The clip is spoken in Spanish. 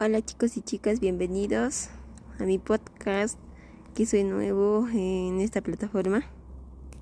Hola chicos y chicas, bienvenidos a mi podcast, que soy nuevo en esta plataforma.